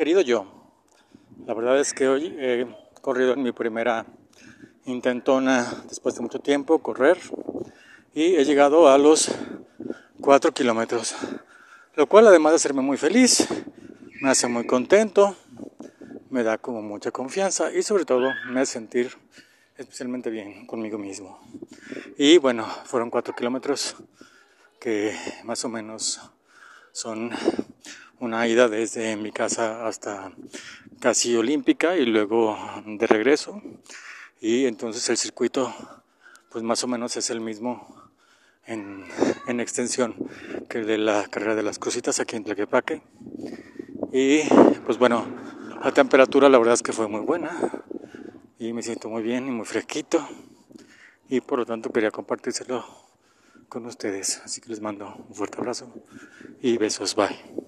Querido yo, la verdad es que hoy he corrido en mi primera intentona después de mucho tiempo, correr, y he llegado a los 4 kilómetros, lo cual además de hacerme muy feliz, me hace muy contento, me da como mucha confianza y sobre todo me hace sentir especialmente bien conmigo mismo. Y bueno, fueron 4 kilómetros que más o menos son una ida desde mi casa hasta casi olímpica y luego de regreso. Y entonces el circuito pues más o menos es el mismo en, en extensión que el de la carrera de las cositas aquí en Tlaquepaque. Y pues bueno, la temperatura la verdad es que fue muy buena y me siento muy bien y muy fresquito y por lo tanto quería compartírselo con ustedes. Así que les mando un fuerte abrazo y besos. Bye.